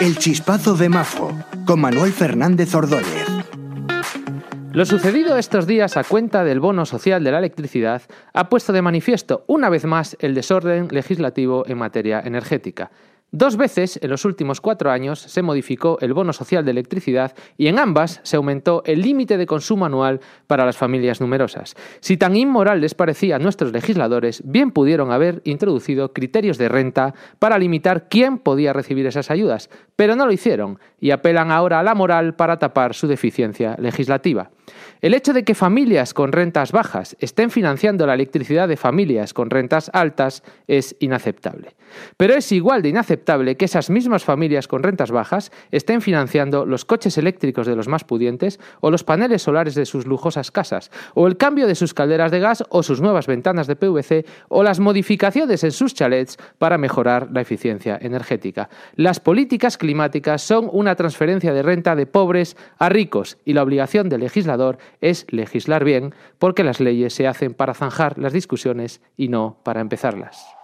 El chispazo de Mafo, con Manuel Fernández Ordóñez. Lo sucedido estos días a cuenta del bono social de la electricidad ha puesto de manifiesto una vez más el desorden legislativo en materia energética. Dos veces en los últimos cuatro años se modificó el bono social de electricidad y en ambas se aumentó el límite de consumo anual para las familias numerosas. Si tan inmoral les parecía a nuestros legisladores, bien pudieron haber introducido criterios de renta para limitar quién podía recibir esas ayudas, pero no lo hicieron y apelan ahora a la moral para tapar su deficiencia legislativa. El hecho de que familias con rentas bajas estén financiando la electricidad de familias con rentas altas es inaceptable. Pero es igual de inaceptable que esas mismas familias con rentas bajas estén financiando los coches eléctricos de los más pudientes o los paneles solares de sus lujosas casas, o el cambio de sus calderas de gas o sus nuevas ventanas de PVC o las modificaciones en sus chalets para mejorar la eficiencia energética. Las políticas climáticas son una transferencia de renta de pobres a ricos y la obligación del legislador es legislar bien porque las leyes se hacen para zanjar las discusiones y no para empezarlas.